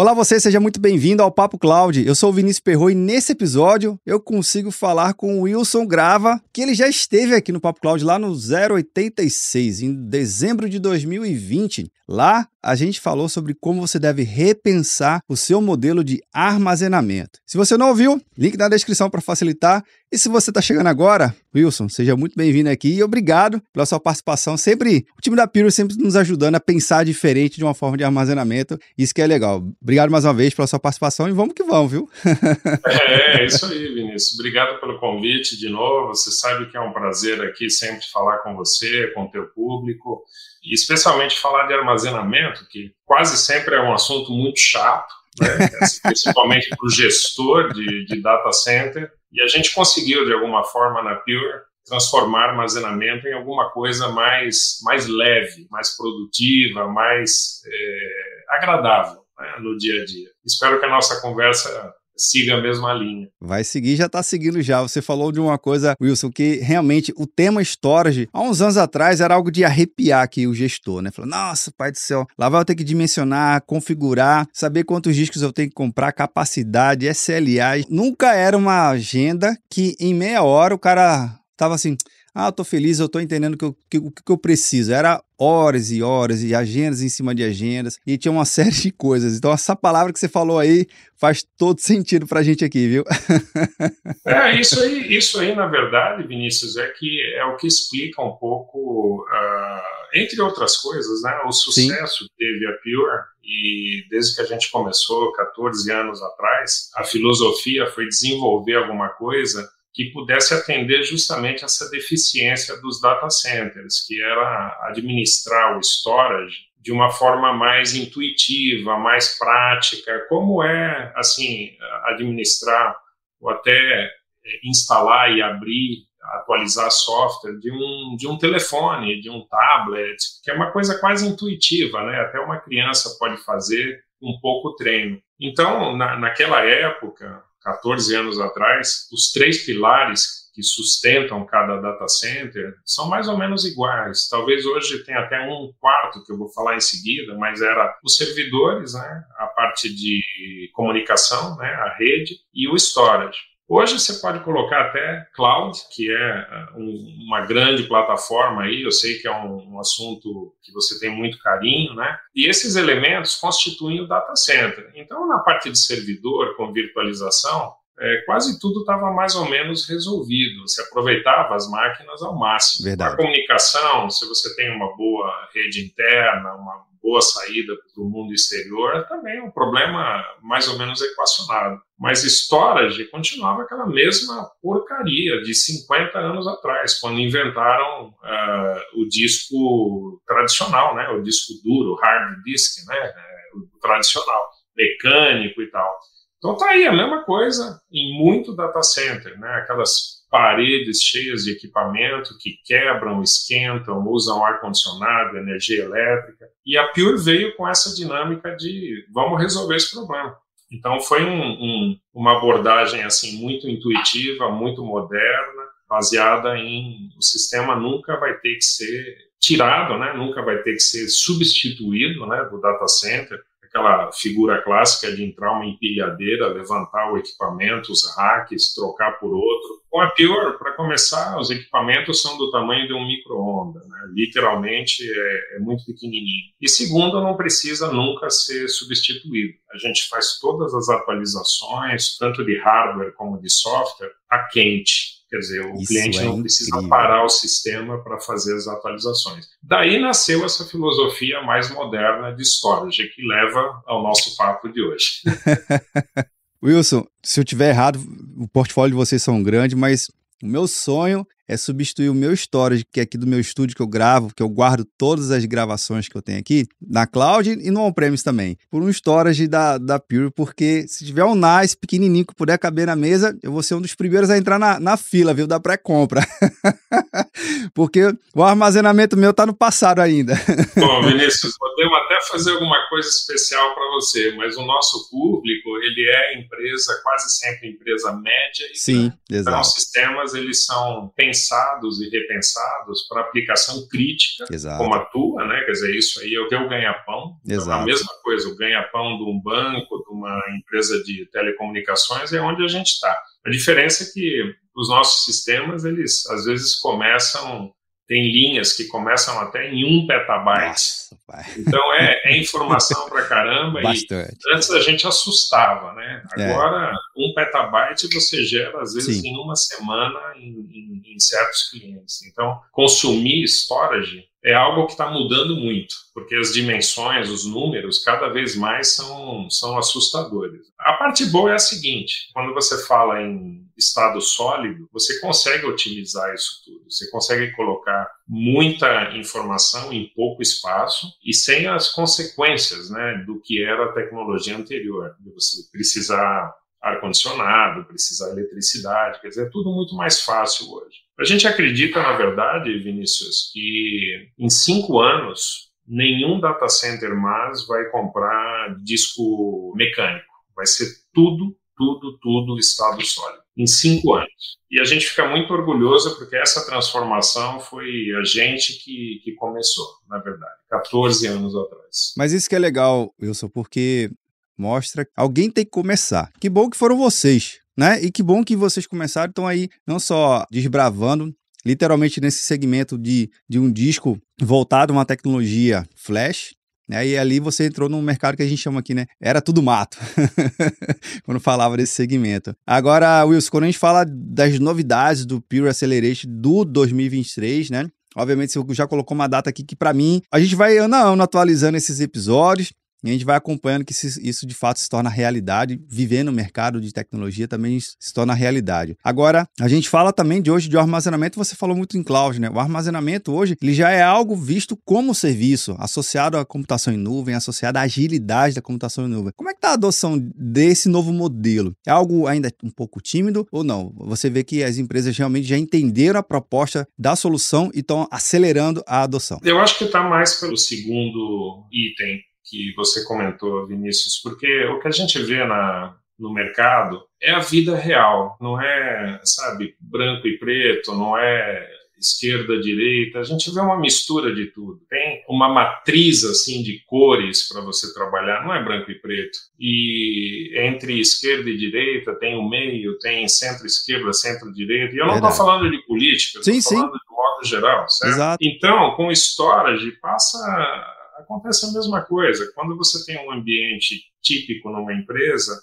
Olá você, seja muito bem-vindo ao Papo Cloud. Eu sou o Vinícius Perro e nesse episódio eu consigo falar com o Wilson Grava, que ele já esteve aqui no Papo Cloud lá no 086, em dezembro de 2020. Lá a gente falou sobre como você deve repensar o seu modelo de armazenamento. Se você não ouviu, link na descrição para facilitar. E se você está chegando agora, Wilson, seja muito bem-vindo aqui e obrigado pela sua participação. Sempre, o time da Piro sempre nos ajudando a pensar diferente de uma forma de armazenamento. Isso que é legal. Obrigado mais uma vez pela sua participação e vamos que vamos, viu? é, é isso aí, Vinícius. Obrigado pelo convite de novo. Você sabe que é um prazer aqui sempre falar com você, com o teu público e especialmente falar de armazenamento, que quase sempre é um assunto muito chato, né? principalmente para o gestor de, de data center, e a gente conseguiu, de alguma forma, na Pure, transformar armazenamento em alguma coisa mais, mais leve, mais produtiva, mais é, agradável né, no dia a dia. Espero que a nossa conversa siga a mesma linha. Vai seguir, já está seguindo já. Você falou de uma coisa, Wilson, que realmente o tema storage, há uns anos atrás, era algo de arrepiar aqui o gestor, né? Falou, nossa, pai do céu, lá vai eu ter que dimensionar, configurar, saber quantos discos eu tenho que comprar, capacidade, SLA. Nunca era uma agenda que em meia hora o cara tava assim ah, eu tô feliz, eu tô entendendo que o que, que, eu preciso. Era horas e horas e agendas em cima de agendas e tinha uma série de coisas. Então, essa palavra que você falou aí faz todo sentido pra gente aqui, viu? é, isso aí, isso aí, na verdade, Vinícius, é que é o que explica um pouco, uh, entre outras coisas, né, o sucesso Sim. que teve a Pure e desde que a gente começou 14 anos atrás, a filosofia foi desenvolver alguma coisa que pudesse atender justamente essa deficiência dos data centers, que era administrar o storage de uma forma mais intuitiva, mais prática, como é assim administrar ou até eh, instalar e abrir, atualizar software de um de um telefone, de um tablet, que é uma coisa quase intuitiva, né? Até uma criança pode fazer um pouco treino. Então, na, naquela época, 14 anos atrás, os três pilares que sustentam cada data center são mais ou menos iguais. Talvez hoje tenha até um quarto que eu vou falar em seguida, mas era os servidores, né, a parte de comunicação, né, a rede e o storage. Hoje você pode colocar até cloud, que é eh, um, uma grande plataforma aí, eu sei que é um, um, assunto que você tem muito carinho, né? E esses elementos constituem o data center. Então, na parte de servidor, com virtualização, é, quase tudo estava mais ou menos resolvido. Se aproveitava as máquinas ao máximo. Verdade. A comunicação, se você tem uma boa rede interna, uma boa saída para o mundo exterior, também é um problema mais ou menos equacionado. Mas storage continuava aquela mesma porcaria de 50 anos atrás, quando inventaram uh, o disco tradicional, né, o disco duro, hard disk, né, é, o tradicional, mecânico e tal. Então tá aí a mesma coisa em muito data center, né, aquelas paredes cheias de equipamento que quebram, esquentam, usam ar-condicionado, energia elétrica. E a Pure veio com essa dinâmica de vamos resolver esse problema. Então foi um, um, uma abordagem assim muito intuitiva, muito moderna, baseada em o sistema nunca vai ter que ser tirado, né? Nunca vai ter que ser substituído, né? Do data center aquela figura clássica de entrar uma empilhadeira, levantar o equipamento, os racks, trocar por outro. Com a Pure, para começar, os equipamentos são do tamanho de um micro-ondas, né? literalmente é, é, muito pequenininho. E segundo, não precisa nunca ser substituído. A gente faz todas as atualizações, tanto de hardware como de software, a quente. Quer dizer, o Isso cliente é não precisa incrível. parar o sistema para fazer as atualizações. Daí nasceu essa filosofia mais moderna de storage, que leva ao nosso papo de hoje. Wilson, se eu tiver errado, o portfólio de vocês são grande, mas o meu sonho é substituir o meu storage, que é aqui do meu estúdio que eu gravo, que eu guardo todas as gravações que eu tenho aqui, na cloud e no on-premise também, por um storage da, da Pure, porque se tiver um NAS pequenininho que puder caber na mesa, eu vou ser um dos primeiros a entrar na, na fila, viu, da pré-compra. porque o armazenamento meu tá no passado ainda. Bom, Vinícius, podemos até fazer alguma coisa especial para você, mas o nosso público, ele é empresa, quase sempre empresa média. Sim, né? exato. Então, os sistemas, eles são pensados pensados e repensados para aplicação crítica, Exato. como a tua, né? Quer dizer, isso aí é o teu ganha-pão. Então, a mesma coisa, o ganha-pão de um banco, de uma empresa de telecomunicações é onde a gente está. A diferença é que os nossos sistemas, eles às vezes começam tem linhas que começam até em um petabyte. Nossa, então é, é, informação para caramba. Bastante. E antes a gente assustava, né? É. Agora, é. um petabyte você gera, às vezes, Sim. em uma semana em, em, em certos clientes. Então, consumir storage é algo que está mudando muito, porque as dimensões, os números, cada vez mais são, são assustadores. A parte boa é a seguinte: quando você fala em estado sólido, você consegue otimizar isso tudo, você consegue colocar muita informação em pouco espaço e sem as consequências né, do que era a tecnologia anterior, de você precisar ar-condicionado, precisar eletricidade, quer dizer, é tudo muito mais fácil hoje. A gente acredita, na verdade, Vinícius, que em cinco anos nenhum data center mais vai comprar disco mecânico. Vai ser tudo, tudo, tudo estado sólido. Em cinco anos. E a gente fica muito orgulhoso porque essa transformação foi a gente que, que começou, na verdade, 14 anos atrás. Mas isso que é legal, Wilson, porque mostra alguém tem que começar. Que bom que foram vocês né? E que bom que vocês começaram, estão aí não só desbravando, literalmente nesse segmento de, de um disco voltado a uma tecnologia flash, né? E ali você entrou num mercado que a gente chama aqui, né? Era tudo mato, quando falava desse segmento. Agora, Wilson, quando a gente fala das novidades do Pure Acceleration do 2023, né? Obviamente, você já colocou uma data aqui que, para mim, a gente vai ano a ano atualizando esses episódios. E a gente vai acompanhando que isso de fato se torna realidade, viver no mercado de tecnologia também se torna realidade. Agora, a gente fala também de hoje de armazenamento, você falou muito em cloud, né? O armazenamento hoje, ele já é algo visto como serviço, associado à computação em nuvem, associado à agilidade da computação em nuvem. Como é que está a adoção desse novo modelo? É algo ainda um pouco tímido ou não? Você vê que as empresas realmente já entenderam a proposta da solução e estão acelerando a adoção. Eu acho que está mais pelo segundo item que você comentou, Vinícius, porque o que a gente vê na, no mercado é a vida real, não é, sabe, branco e preto, não é esquerda, direita, a gente vê uma mistura de tudo. Tem uma matriz assim de cores para você trabalhar, não é branco e preto. E entre esquerda e direita tem o meio, tem centro-esquerda, centro-direita. E eu não estou falando de política, estou falando de modo geral, certo? Exato. Então, com storage passa acontece a mesma coisa. Quando você tem um ambiente típico numa empresa,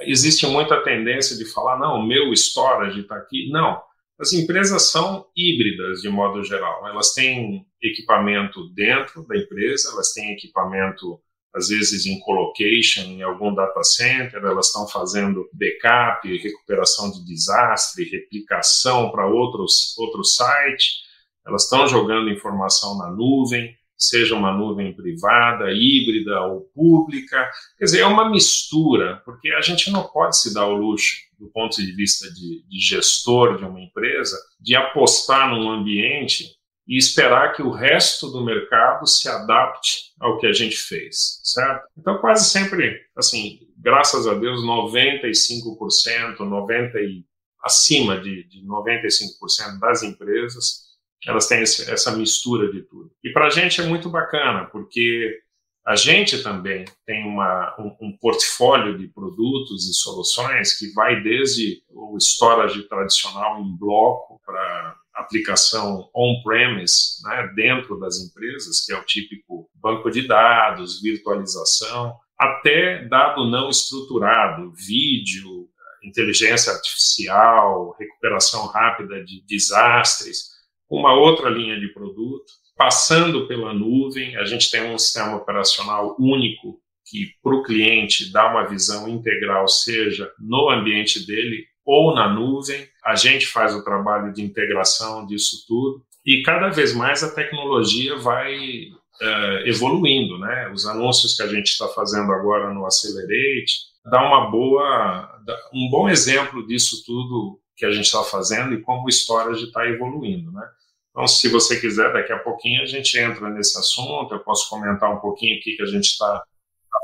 existe muita tendência de falar, não, meu storage está aqui. Não, as empresas são híbridas de modo geral. Elas têm equipamento dentro da empresa, elas têm equipamento às vezes em colocation em algum data center, elas estão fazendo backup, recuperação de desastre, replicação para outros outro site, elas estão jogando informação na nuvem, seja uma nuvem privada, híbrida ou pública. Quer dizer, é uma mistura, porque a gente não pode se dar o luxo, do ponto de vista de, de gestor de uma empresa, de apostar num ambiente e esperar que o resto do mercado se adapte ao que a gente fez, certo? Então, quase sempre, assim, graças a Deus, 95%, 90% e acima de, de 95% das empresas elas têm esse, essa mistura de tudo. E para a gente é muito bacana, porque a gente também tem uma, um, um, portfólio de produtos e soluções que vai desde o storage tradicional em bloco para aplicação on-premise, né, dentro das empresas, que é o típico banco de dados, virtualização, até dado não estruturado, vídeo, inteligência artificial, recuperação rápida de desastres, uma outra linha de produto, passando pela nuvem, a gente tem um sistema operacional único que para o cliente dá uma visão integral, seja no ambiente dele ou na nuvem. A gente faz o trabalho de integração disso tudo e cada vez mais a tecnologia vai uh, evoluindo, né? Os anúncios que a gente está fazendo agora no Accelerate dá uma boa, um bom exemplo disso tudo que a gente está fazendo e como o Storage está evoluindo, né? Então, se você quiser, daqui a pouquinho a gente entra nesse assunto, eu posso comentar um pouquinho aqui que a gente está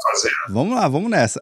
fazendo. Vamos lá, vamos nessa.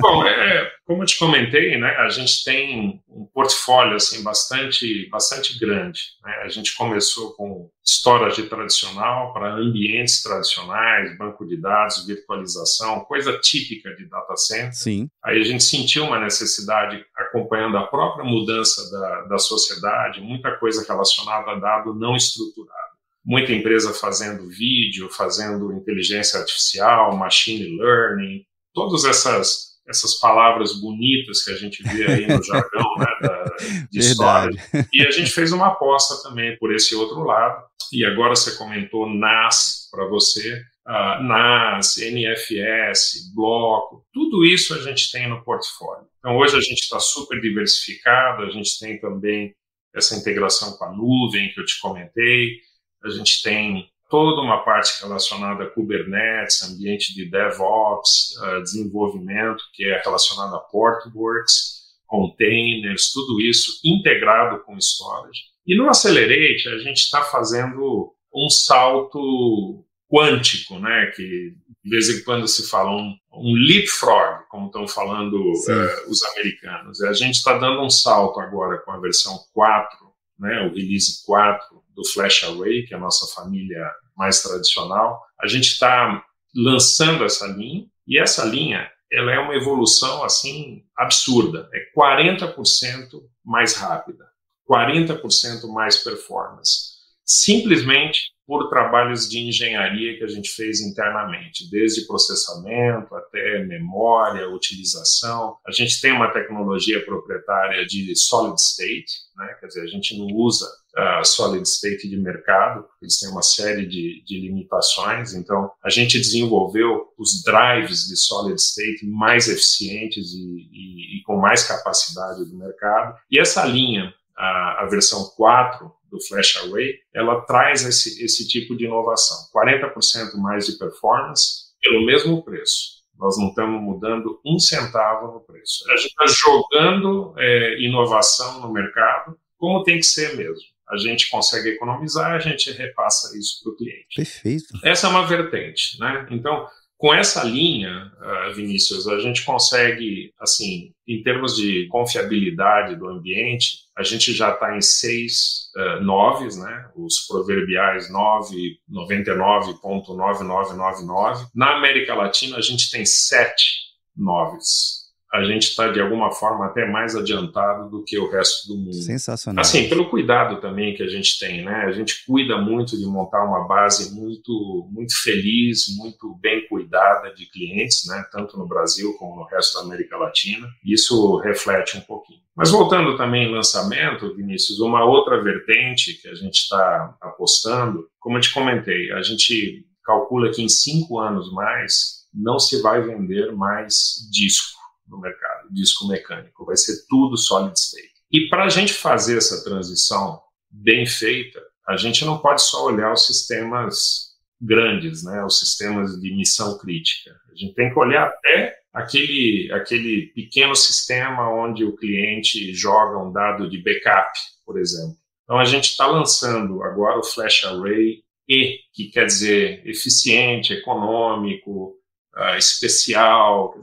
Bom, é, como eu te comentei, né, a gente tem um portfólio assim bastante, bastante grande. Né? A gente começou com storage tradicional para ambientes tradicionais, banco de dados, virtualização, coisa típica de data center. Sim. Aí a gente sentiu uma necessidade, acompanhando a própria mudança da, da sociedade, muita coisa relacionada a dado não estruturado muita empresa fazendo vídeo, fazendo inteligência artificial, machine learning, todas essas essas palavras bonitas que a gente vê aí no jargão né, da, de história. E a gente fez uma aposta também por esse outro lado. E agora você comentou NAS para você. Uh, NAS, NFS, bloco, tudo isso a gente tem no portfólio. Então hoje a gente está super diversificado, a gente tem também essa integração com a nuvem que eu te comentei, a gente tem toda uma parte relacionada a Kubernetes, ambiente de DevOps, uh, desenvolvimento, que é relacionado a Portworx, containers, tudo isso integrado com storage. E no Accelerate, a gente está fazendo um salto quântico, né, que de vez em quando se fala um, um leapfrog, como estão falando uh, os americanos. A gente está dando um salto agora com a versão 4, né, o release 4 do Flash Array, que é a nossa família mais tradicional. A gente está lançando essa linha e essa linha ela é uma evolução assim absurda, é 40% mais rápida, 40% mais performance, simplesmente por trabalhos de engenharia que a gente fez internamente, desde processamento até memória, utilização. A gente tem uma tecnologia proprietária de solid state, né? quer dizer, a gente não usa uh, solid state de mercado, eles têm uma série de, de limitações, então a gente desenvolveu os drives de solid state mais eficientes e, e, e com mais capacidade do mercado, e essa linha, a, a versão 4, do Flash Array, ela traz esse, esse tipo de inovação. 40% mais de performance pelo mesmo preço. Nós não estamos mudando um centavo no preço. A gente está jogando é, inovação no mercado como tem que ser mesmo. A gente consegue economizar, a gente repassa isso para o cliente. Perfeito. Essa é uma vertente, né? Então, com essa linha, uh, Vinícius, a gente consegue, assim, em termos de confiabilidade do ambiente, a gente já está em seis uh, noves, né? Os proverbiais 9, 99.9999. Na América Latina, a gente tem sete noves a gente está de alguma forma até mais adiantado do que o resto do mundo. Sensacional. Assim, pelo cuidado também que a gente tem, né? A gente cuida muito de montar uma base muito, muito feliz, muito bem cuidada de clientes, né? Tanto no Brasil como no resto da América Latina. Isso reflete um pouquinho. Mas voltando também em lançamento, Vinícius, uma outra vertente que a gente está apostando, como eu te comentei, a gente calcula que em cinco anos mais não se vai vender mais disco no mercado, disco mecânico, vai ser tudo solid state. E para a gente fazer essa transição bem feita, a gente não pode só olhar os sistemas grandes, né, os sistemas de missão crítica. A gente tem que olhar até aquele, aquele pequeno sistema onde o cliente joga um dado de backup, por exemplo. Então a gente está lançando agora o Flash Array E, que quer dizer eficiente, econômico, uh, especial.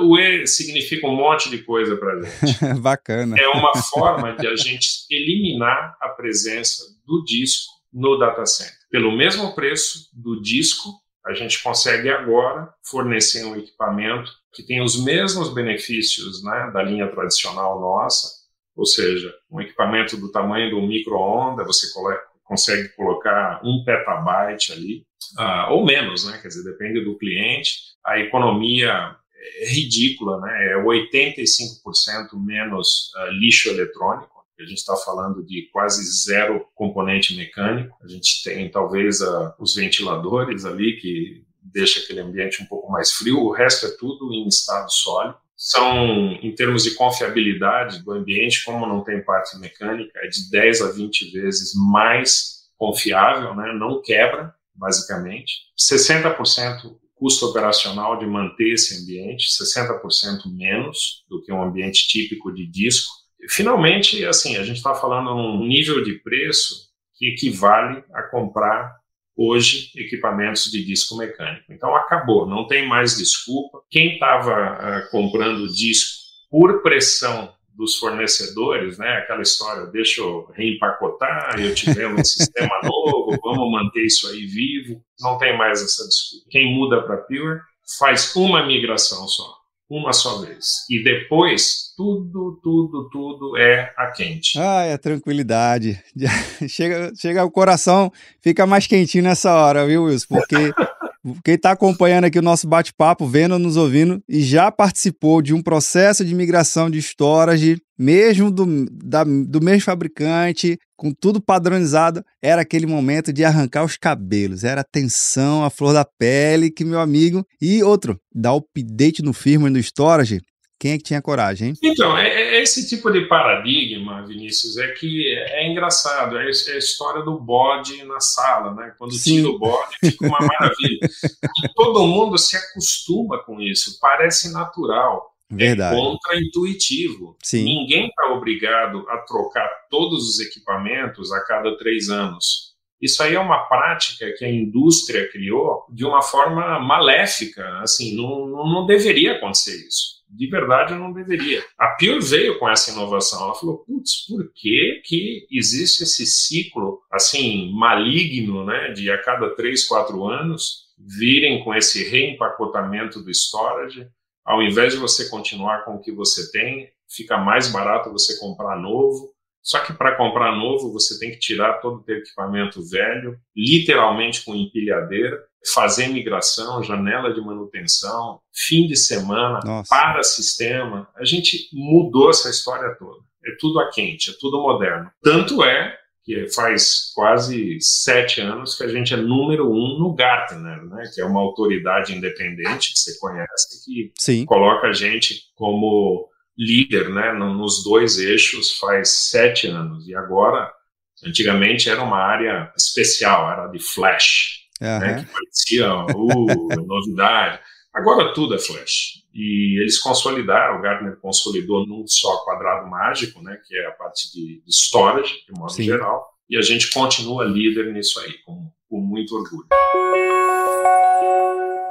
O E significa um monte de coisa para a gente. Bacana. É uma forma de a gente eliminar a presença do disco no data center. Pelo mesmo preço do disco, a gente consegue agora fornecer um equipamento que tem os mesmos benefícios né, da linha tradicional nossa, ou seja, um equipamento do tamanho do micro-ondas, você consegue colocar um petabyte ali, uh, ou menos, né? Quer dizer, depende do cliente. A economia é ridícula, né? É 85% menos uh, lixo eletrônico. A gente está falando de quase zero componente mecânico. A gente tem talvez uh, os ventiladores ali que deixa aquele ambiente um pouco mais frio. O resto é tudo em estado sólido. São, em termos de confiabilidade do ambiente, como não tem parte mecânica, é de 10 a 20 vezes mais confiável, né? não quebra, basicamente. 60% custo operacional de manter esse ambiente, 60% menos do que um ambiente típico de disco. Finalmente, assim, a gente está falando num nível de preço que equivale a comprar hoje equipamentos de disco mecânico. Então acabou, não tem mais desculpa. Quem estava uh, ah, comprando disco por pressão dos fornecedores, né? Aquela história, deixa eu reempacotar, eu te vendo um sistema novo, vamos manter isso aí vivo. Não tem mais essa desculpa. Quem muda para Pure faz uma migração só uma só vez. E depois, tudo, tudo, tudo é a quente. Ah, é tranquilidade. chega, chega o coração, fica mais quentinho nessa hora, viu, Wilson? Porque quem está acompanhando aqui o nosso bate-papo, vendo, nos ouvindo, e já participou de um processo de migração de storage, mesmo do, da, do mesmo fabricante, com tudo padronizado, era aquele momento de arrancar os cabelos, era a tensão, a flor da pele, que meu amigo. E outro, dar update no firmware no storage, quem é que tinha coragem, hein? Então, é, é, esse tipo de paradigma, Vinícius, é que é engraçado. É, é a história do bode na sala, né? Quando Sim. tira o bode, fica uma maravilha. e todo mundo se acostuma com isso, parece natural. É Verdade. É contra-intuitivo. Ninguém está obrigado a trocar todos os equipamentos a cada três anos. Isso aí é uma prática que a indústria criou de uma forma maléfica. Assim, não, não deveria acontecer isso de verdade não deveria. A Pure veio com essa inovação. Ela falou, putz, por que que existe esse ciclo, assim, maligno, né, de a cada três, quatro anos virem com esse reempacotamento do storage, ao invés de você continuar com o que você tem, fica mais barato você comprar novo. Só que para comprar novo, você tem que tirar todo o teu equipamento velho, literalmente com empilhadeira, fazer migração, janela de manutenção, fim de semana, Nossa. para sistema. A gente mudou essa história toda. É tudo a quente, é tudo moderno. Tanto é que faz quase sete anos que a gente é número um no Gartner, né, que é uma autoridade independente que você conhece, que Sim. coloca a gente como líder né, nos dois eixos faz sete anos. E agora, antigamente era uma área especial, era de Flash uhum. né, que parecia uh, novidade. Agora tudo é Flash. E eles consolidaram, o Gartner consolidou num só quadrado mágico, né, que é a parte de, de storage, de modo Sim. geral, e a gente continua líder nisso aí, com, com muito orgulho.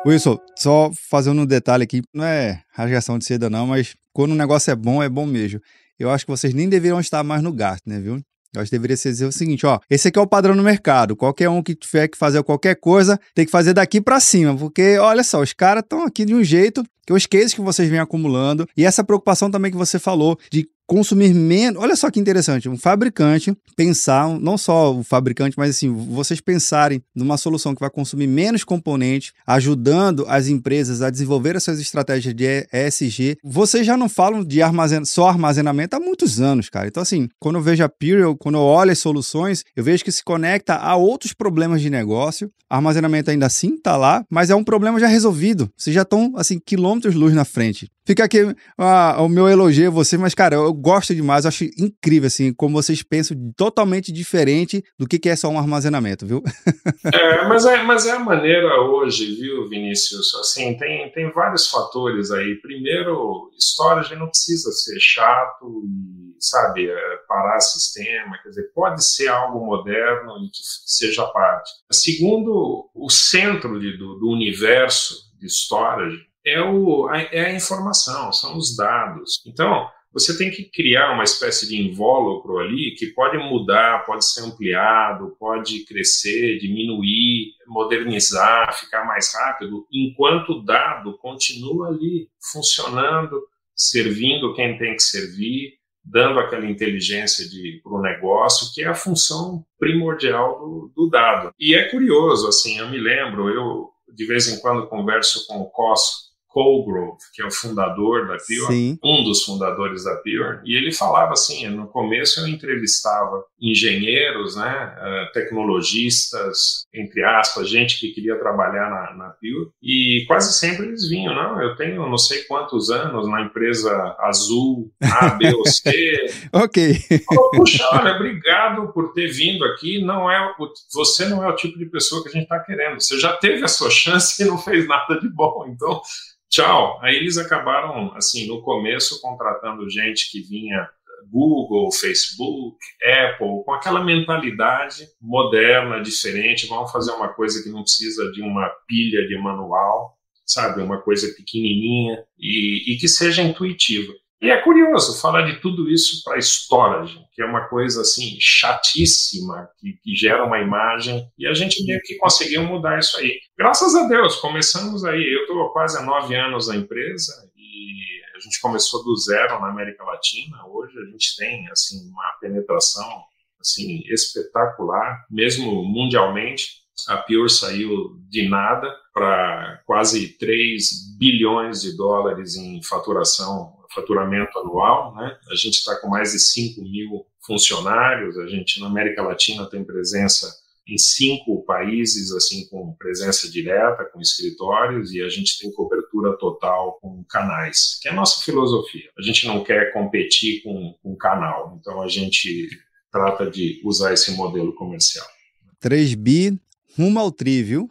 Wilson, só fazendo um detalhe aqui, não é rasgação de seda não, mas quando o negócio é bom, é bom mesmo. Eu acho que vocês nem deveriam estar mais no Gartner, viu? Eu acho que deveria ser dizer o seguinte, ó, esse aqui é o padrão no mercado. Qualquer um que tiver que fazer qualquer coisa, tem que fazer daqui para cima, porque olha só, os caras estão aqui de um jeito que os cases que vocês vêm acumulando e essa preocupação também que você falou de consumir menos. Olha só que interessante, um fabricante pensar, não só o fabricante, mas assim, vocês pensarem numa solução que vai consumir menos componentes, ajudando as empresas a desenvolver essas estratégias de ESG. Vocês já não falam de armazen só armazenamento há muitos anos, cara. Então, assim, quando eu vejo a Puriel, quando eu olho as soluções, eu vejo que se conecta a outros problemas de negócio. Armazenamento ainda assim está lá, mas é um problema já resolvido. Vocês já estão, assim, quilômetros luz na frente. Fica aqui ah, o meu elogio a você, mas, cara, eu gosto demais, eu acho incrível, assim, como vocês pensam totalmente diferente do que, que é só um armazenamento, viu? é, mas é, mas é a maneira hoje, viu, Vinícius? Assim, tem, tem vários fatores aí. Primeiro, storage não precisa ser chato e, sabe, é, parar sistema, quer dizer, pode ser algo moderno e que seja parte. Segundo, o centro de, do, do universo de storage é, o, é a informação, são os dados. Então, você tem que criar uma espécie de invólucro ali que pode mudar, pode ser ampliado, pode crescer, diminuir, modernizar, ficar mais rápido, enquanto o dado continua ali funcionando, servindo quem tem que servir, dando aquela inteligência para o negócio, que é a função primordial do, do dado. E é curioso, assim, eu me lembro, eu de vez em quando converso com o Cos Colgrove, que é o fundador da Pure, Sim. um dos fundadores da Pure, e ele falava assim, no começo eu entrevistava engenheiros, né, eh, tecnologistas, entre aspas, gente que queria trabalhar na, na Pure, e quase sempre eles vinham, não, eu tenho não sei quantos anos na empresa azul, A, B ou C. ok. Puxa, olha, obrigado por ter vindo aqui, não é, você não é o tipo de pessoa que a gente está querendo, você já teve a sua chance e não fez nada de bom, então tchau. Aí eles acabaram, assim, no começo contratando gente que vinha Google, Facebook, Apple, com aquela mentalidade moderna, diferente, vamos fazer uma coisa que não precisa de uma pilha de manual, sabe, uma coisa pequenininha e, e que seja intuitiva. E é curioso falar de tudo isso para storage, que é uma coisa assim chatíssima, que, que, gera uma imagem, e a gente meio que conseguiu mudar isso aí. Graças a Deus, começamos aí. Eu estou quase há nove anos na empresa e a gente começou do zero na América Latina. Hoje a gente tem assim uma penetração assim espetacular, mesmo mundialmente. A Pure saiu de nada para quase 3 bilhões de dólares em faturação faturamento anual, né? A gente está com mais de 5 mil funcionários, a gente na América Latina tem presença em cinco países, assim, com presença direta, com escritórios, e a gente tem cobertura total com canais, que é a nossa filosofia. A gente não quer competir com, com canal, então a gente trata de usar esse modelo comercial. 3 bi rumo ao tri, viu?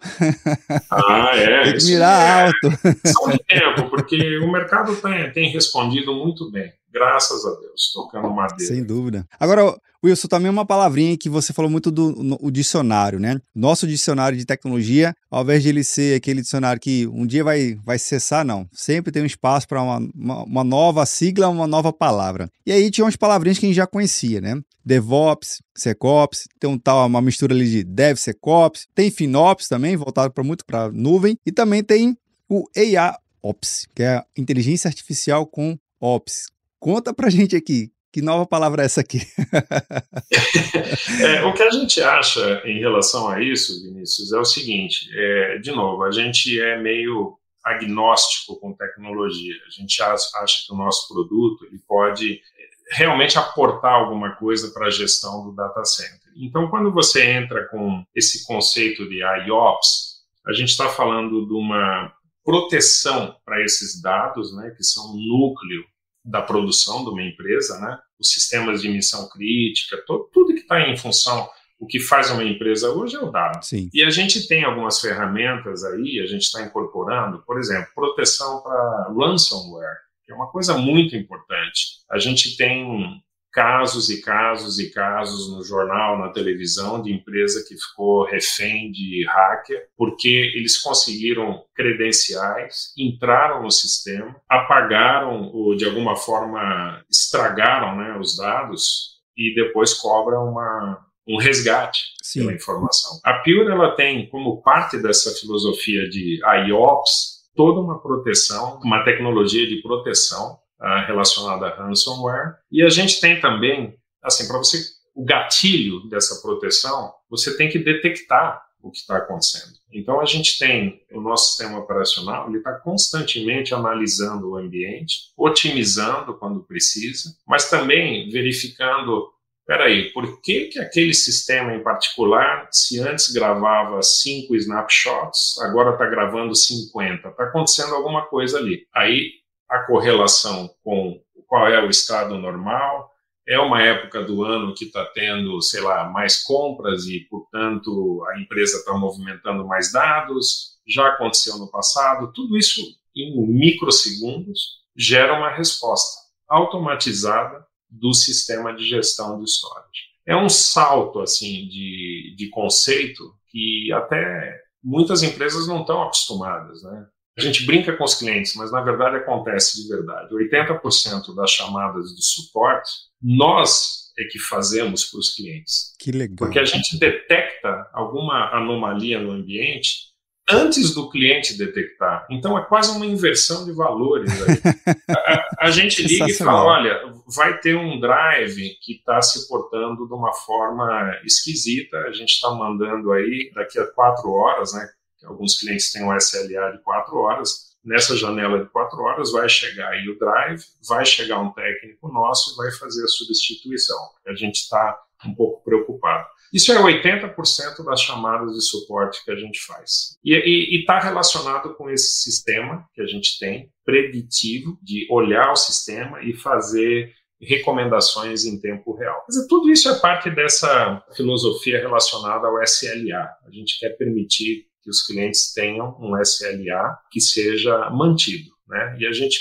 Ah, é. tem que mirar é, alto. Só de tempo, porque o mercado tem, tem respondido muito bem. Graças a Deus, tocando madeira. Sem dúvida. Agora, Wilson, também uma palavrinha que você falou muito do no, o dicionário, né? Nosso dicionário de tecnologia, ao invés de ele ser aquele dicionário que um dia vai, vai cessar, não. Sempre tem um espaço para uma, uma, uma, nova sigla, uma nova palavra. E aí tinha umas palavrinhas que a gente já conhecia, né? DevOps, SecOps, tem um tal, uma mistura ali de DevSecOps, tem FinOps também, voltado para muito para nuvem, e também tem o AIOps, que é inteligência artificial com Ops. Conta pra gente aqui, que nova palavra é essa aqui? é, o que a gente acha em relação a isso, Vinícius, é o seguinte: é, de novo, a gente é meio agnóstico com tecnologia. A gente acha que o nosso produto ele pode realmente aportar alguma coisa para a gestão do data center. Então, quando você entra com esse conceito de IOPS, a gente está falando de uma proteção para esses dados, né, que são o núcleo da produção de uma empresa, né? Os sistemas de emissão crítica, todo, tudo que está em função o que faz uma empresa hoje é o dado. Sim. E a gente tem algumas ferramentas aí, a gente está incorporando, por exemplo, proteção para ransomware, é uma coisa muito importante. A gente tem casos e casos e casos no jornal, na televisão, de empresa que ficou refém de hacker, porque eles conseguiram credenciais, entraram no sistema, apagaram ou de alguma forma estragaram né, os dados e depois cobram uma, um resgate Sim. pela informação. A Pure ela tem como parte dessa filosofia de IOPS toda uma proteção, uma tecnologia de proteção uh, relacionada a ransomware. E a gente tem também, assim, para você, o gatilho dessa proteção, você tem que detectar o que está acontecendo. Então a gente tem o nosso sistema operacional, ele está constantemente analisando o ambiente, otimizando quando precisa, mas também verificando Peraí, por que, que aquele sistema em particular, se antes gravava cinco snapshots, agora está gravando 50? Está acontecendo alguma coisa ali. Aí a correlação com qual é o estado normal, é uma época do ano que está tendo, sei lá, mais compras e, portanto, a empresa está movimentando mais dados, já aconteceu no passado, tudo isso em microsegundos gera uma resposta automatizada do sistema de gestão do storage. É um salto, assim, de, de conceito que até muitas empresas não estão acostumadas, né? A gente brinca com os clientes, mas na verdade acontece de verdade. 80% das chamadas de suporte, nós é que fazemos para os clientes. Que legal. Porque a gente detecta alguma anomalia no ambiente antes do cliente detectar. Então é quase uma inversão de valores. a, a, gente liga e fala: olha, vai ter um drive que está se portando de uma forma esquisita. A gente está mandando aí daqui a quatro horas, né? alguns clientes têm um SLA de quatro horas, Nessa janela de quatro horas vai chegar aí o drive, vai chegar um técnico nosso e vai fazer a substituição. A gente está um pouco preocupado. Isso é 80% das chamadas de suporte que a gente faz. E está relacionado com esse sistema que a gente tem, preditivo, de olhar o sistema e fazer recomendações em tempo real. Mas tudo isso é parte dessa filosofia relacionada ao SLA. A gente quer permitir que os clientes tenham um SLA que seja mantido, né? E a gente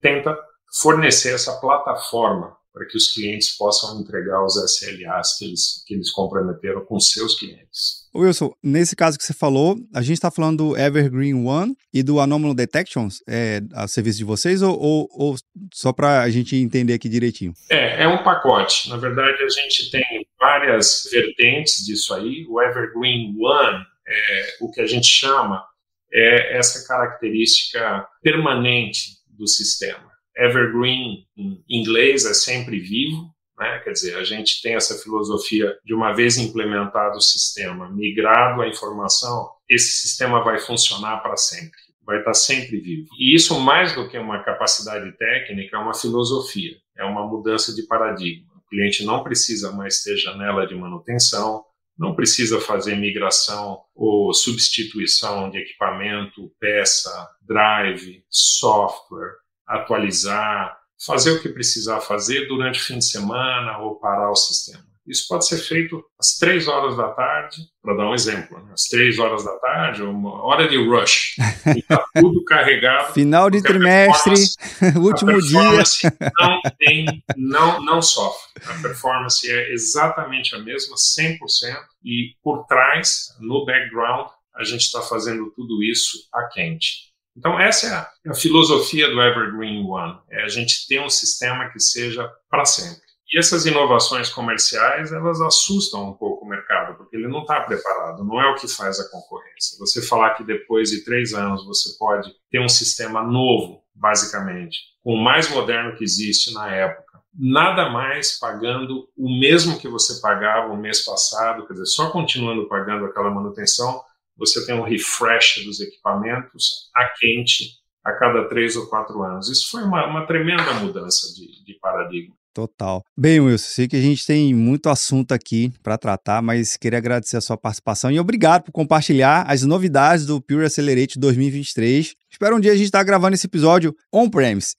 tenta fornecer essa plataforma para que os clientes possam entregar os SLAs que eles, que eles comprometeram com seus clientes. Wilson, nesse caso que você falou, a gente está falando do Evergreen One e do Anomaly Detections, é a serviço de vocês, ou, ou, ou só para a gente entender aqui direitinho? É, é um pacote. Na verdade, a gente tem várias vertentes disso aí. O Evergreen One, é, o que a gente chama, é essa característica permanente do sistema. Evergreen, em inglês, é sempre vivo, né? quer dizer, a gente tem essa filosofia de uma vez implementado o sistema, migrado a informação, esse sistema vai funcionar para sempre, vai estar sempre vivo. E isso, mais do que uma capacidade técnica, é uma filosofia, é uma mudança de paradigma. O cliente não precisa mais ter janela de manutenção, não precisa fazer migração ou substituição de equipamento, peça, drive, software, atualizar, fazer o que precisar fazer durante o fim de semana ou parar o sistema. Isso pode ser feito às três horas da tarde, para dar um exemplo, né? às três horas da tarde, uma hora de rush, e está tudo carregado. Final de trimestre, último dia. Não tem, não, não sofre. A performance é exatamente a mesma, 100%, e por trás, no background, a gente está fazendo tudo isso a quente. Então, essa é a, é a, filosofia do Evergreen One: é a gente ter um sistema que seja para sempre. E essas inovações comerciais, elas assustam um pouco o mercado, porque ele não está preparado, não é o que faz a concorrência. Você falar que depois de três anos você pode ter um sistema novo, basicamente, com o mais moderno que existe na época, nada mais pagando o mesmo que você pagava o mês passado, quer dizer, só continuando pagando aquela manutenção, você tem um refresh dos equipamentos a quente a cada três ou quatro anos. Isso foi uma, uma tremenda mudança de, de paradigma. Total. Bem, Wilson, sei que a gente tem muito assunto aqui para tratar, mas queria agradecer a sua participação e obrigado por compartilhar as novidades do Pure Accelerate 2023. Espero um dia a gente estar tá gravando esse episódio on-premise.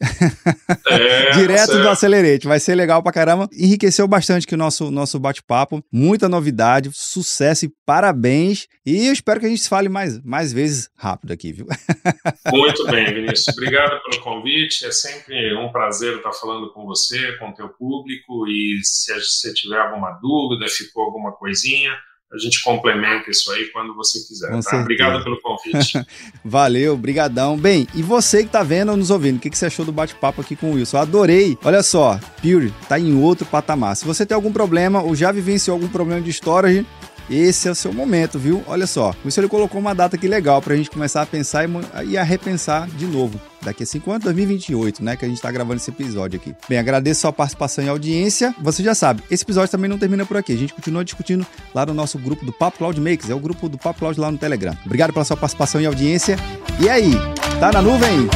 É, Direto do Accelerate. Vai ser legal pra caramba. Enriqueceu bastante que o nosso, nosso bate-papo. Muita novidade, sucesso e parabéns. E eu espero que a gente se fale mais, mais vezes rápido aqui, viu? Muito bem, Vinícius. Obrigado pelo convite. É sempre um prazer estar falando com você, com o teu público. E se você tiver alguma dúvida, ficou alguma coisinha, a gente complementa isso aí quando você quiser. Tá? Obrigado pelo convite. Valeu, brigadão. Bem, e você que está vendo ou nos ouvindo, o que, que você achou do bate-papo aqui com o Wilson? Eu adorei. Olha só, Pure está em outro patamar. Se você tem algum problema ou já vivenciou algum problema de storage, esse é o seu momento, viu? Olha só, o senhor colocou uma data aqui legal para a gente começar a pensar e a repensar de novo. Daqui a 5 anos, 2028, né? Que a gente está gravando esse episódio aqui. Bem, agradeço a sua participação e audiência. Você já sabe, esse episódio também não termina por aqui. A gente continua discutindo lá no nosso grupo do Papo Cloud Makers. É o grupo do Papo Cloud lá no Telegram. Obrigado pela sua participação e audiência. E aí, tá na nuvem?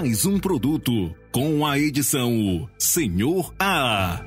mais um produto com a edição Senhor A.